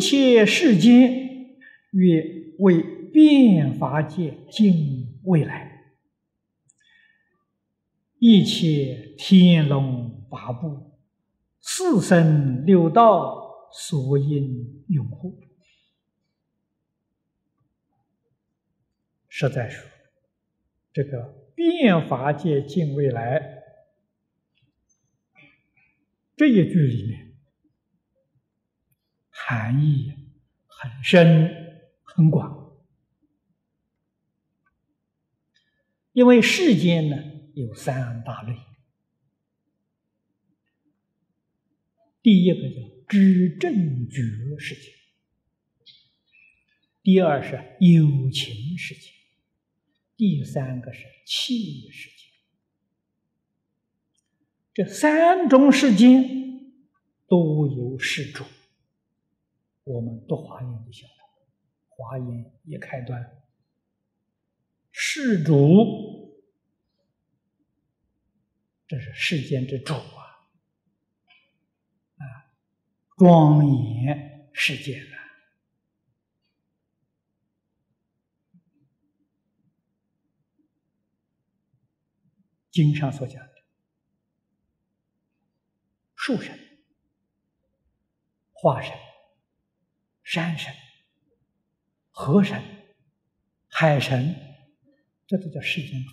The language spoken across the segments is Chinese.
一切世间曰为变法界尽未来，一切天龙八部、四生六道所应拥护。实在说，这个变法界尽未来这一句里面含义很深很广，因为世间呢有三大类，第一个叫知正觉世界，第二是有情世界。第三个是气世界，这三种世界都有世主。我们读华严就晓得，华严一开端，世主，这是世间之主啊，啊，庄严世界的。经上所讲的树神、化神、山神、河神、海神，这都叫世间主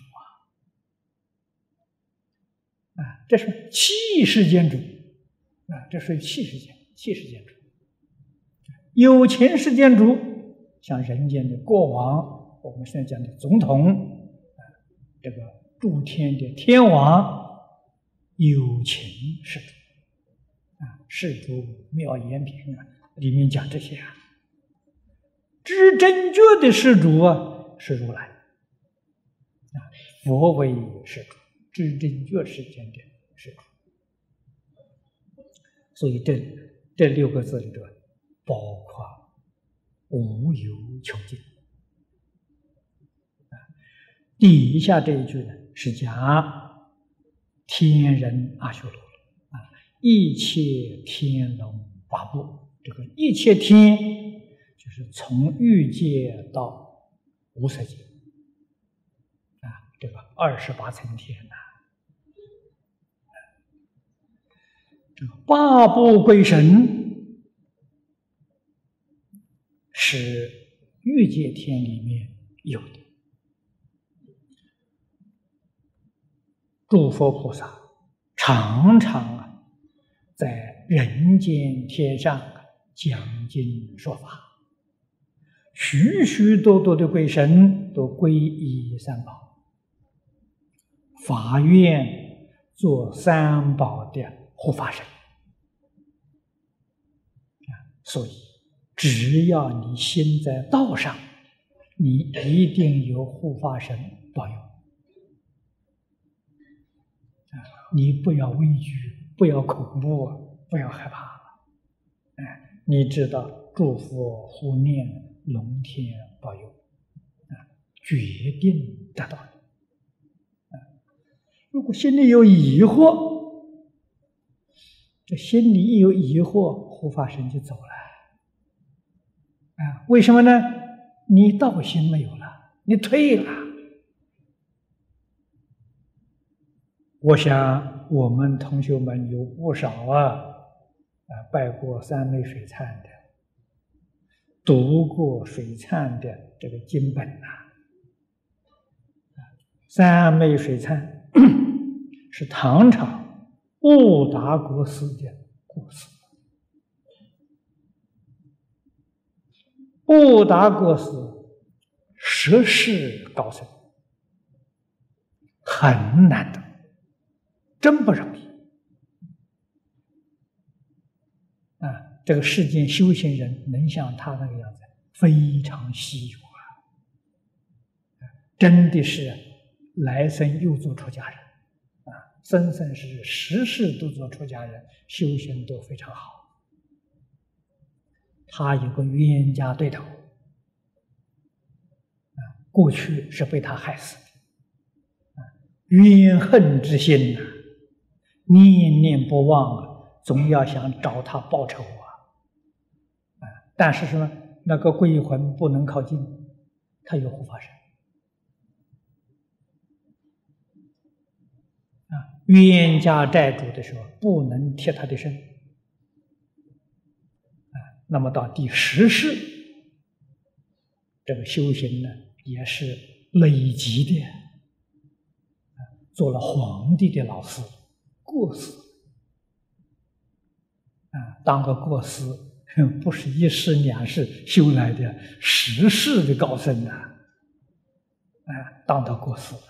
啊！啊，这是气世间主啊，这属于气世间、气世间主。有情世间主，像人间的国王，我们现在讲的总统啊，这个。诸天的天王有情世主啊，世主妙言品啊，里面讲这些啊。知正觉的世主啊，是如来啊，佛为世主，知正觉世间的世主。所以这这六个字里头包括无有穷尽啊。底下这一句呢？是讲天人阿修罗啊，一切天龙八部，这个一切天就是从欲界到无色界啊，这个二十八层天呐，这个八部归神是欲界天里面有的。诸佛菩萨常常啊，在人间天上讲经说法，许许多多的鬼神都皈依三宝，法院做三宝的护法神！所以，只要你心在道上，你一定有护法神保佑。你不要畏惧，不要恐怖，不要害怕，哎，你知道祝福、护念、龙天保佑，啊，决定得到。啊，如果心里有疑惑，这心里一有疑惑，护法神就走了。啊，为什么呢？你道心没有了，你退了。我想，我们同学们有不少啊，啊，拜过三昧水忏的，读过水忏的这个经本呐。三昧水忏是唐朝悟达国师的故事。悟达国师实世高僧，很难得。真不容易啊！这个世间修行人能像他那个样子，非常稀有啊！真的是来生又做出家人啊，生生世世世都做出家人，修行都非常好。他有个冤家对头啊，过去是被他害死的啊，怨恨之心呐。念念不忘啊，总要想找他报仇啊！但是什么？那个鬼魂不能靠近，他有护法神。啊，冤家债主的时候不能贴他的身。啊，那么到第十世，这个修行呢，也是累积的。啊，做了皇帝的老师，过世。啊，当个过世。不是一世两世修来的，十世的高僧呐！啊，当他过世了，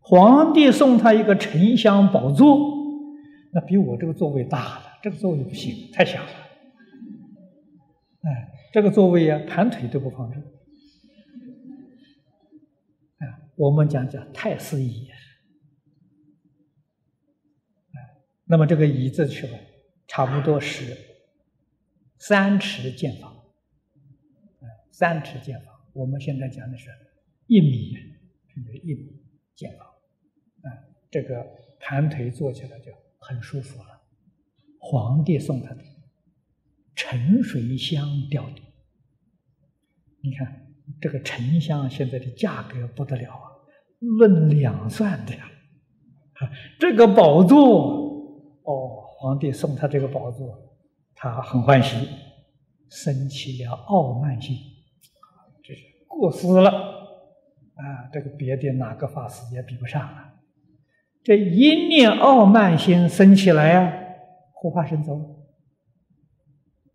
皇帝送他一个沉香宝座，那比我这个座位大了，这个座位不行，太小了。哎，这个座位呀，盘腿都不放正。啊，我们讲讲太师椅。那么这个椅子去了？差不多是三尺见方，三尺见方。我们现在讲的是一米，一米见方，啊，这个盘腿坐起来就很舒服了。皇帝送他的沉水香吊顶，你看这个沉香现在的价格不得了啊，论两算的呀，啊，这个宝座。哦皇帝送他这个宝座，他很欢喜，生起了傲慢心，这是过失了啊！这个别的哪个法师也比不上了！这一念傲慢心生起来呀，护法神走，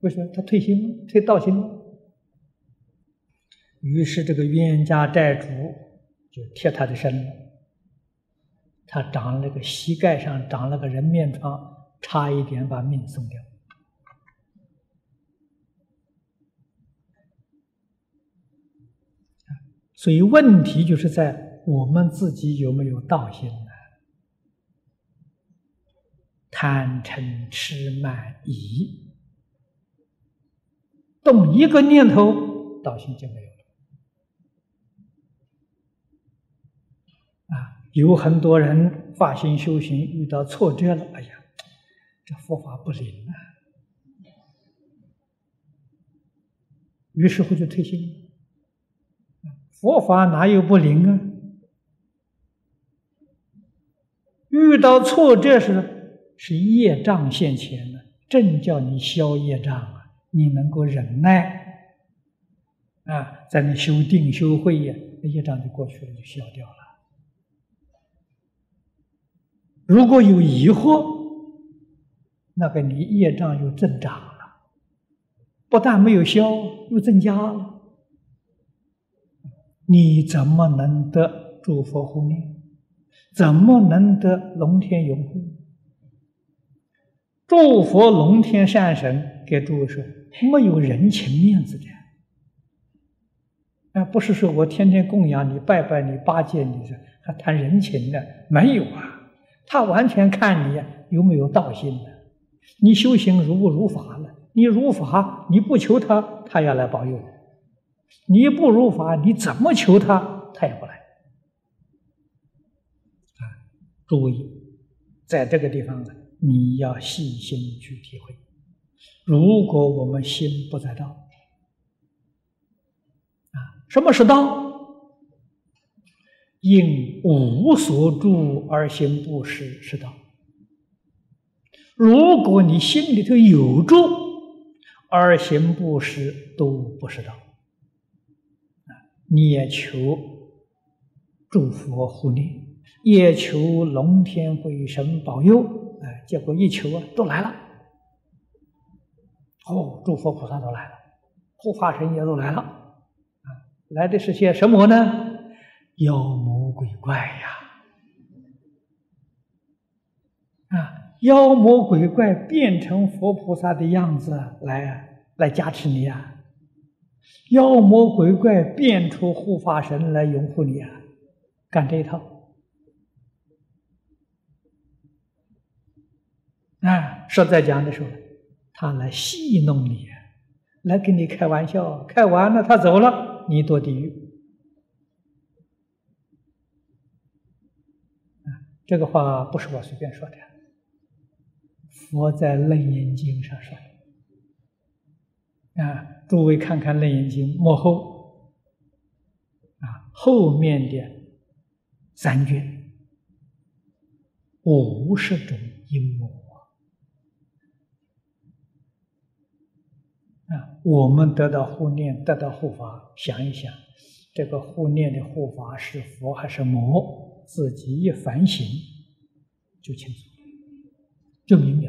为什么？他退心，退道心。于是这个冤家债主就贴他的身了，他长了个膝盖上长了个人面疮。差一点把命送掉，所以问题就是在我们自己有没有道心呢？贪嗔痴慢疑，动一个念头，道心就没有了。啊，有很多人发心修行遇到挫折了，哎呀！这佛法不灵啊，于是乎就退心。佛法哪有不灵啊？遇到挫折时，是业障现前了，正叫你消业障啊！你能够忍耐啊，在那修定修慧呀，那业障就过去了，就消掉了。如果有疑惑，那个你业障又增长了，不但没有消，又增加了。你怎么能得诸佛护念？怎么能得龙天拥护？诸佛龙天善神给诸位说，没有人情面子的。那，不是说我天天供养你、拜拜你、巴结你，这还谈人情的？没有啊，他完全看你有没有道心的。你修行如不如法了？你如法，你不求他，他要来保佑你；你不如法，你怎么求他，他也不来。啊，注意，在这个地方呢，你要细心去体会。如果我们心不在道，啊，什么是道？应无所住而行布施是道。如果你心里头有住，而行布施都不是道啊！你也求祝福护念，也求龙天鬼神保佑，哎，结果一求啊，都来了。哦，诸佛菩萨都来了，护法神也都来了，啊，来的是些什么呢？妖魔鬼怪呀！啊妖魔鬼怪变成佛菩萨的样子来来加持你啊！妖魔鬼怪变出护法神来拥护你啊！干这一套啊！说在讲的时候，他来戏弄你，来跟你开玩笑，开完了他走了，你堕地狱！这个话不是我随便说的。佛在《楞严经》上说：“啊，诸位看看《楞严经》幕后啊，后面的三卷五十种阴谋啊！我们得到护念，得到护法，想一想，这个护念的护法是佛还是魔？自己一反省，就清楚，就明了。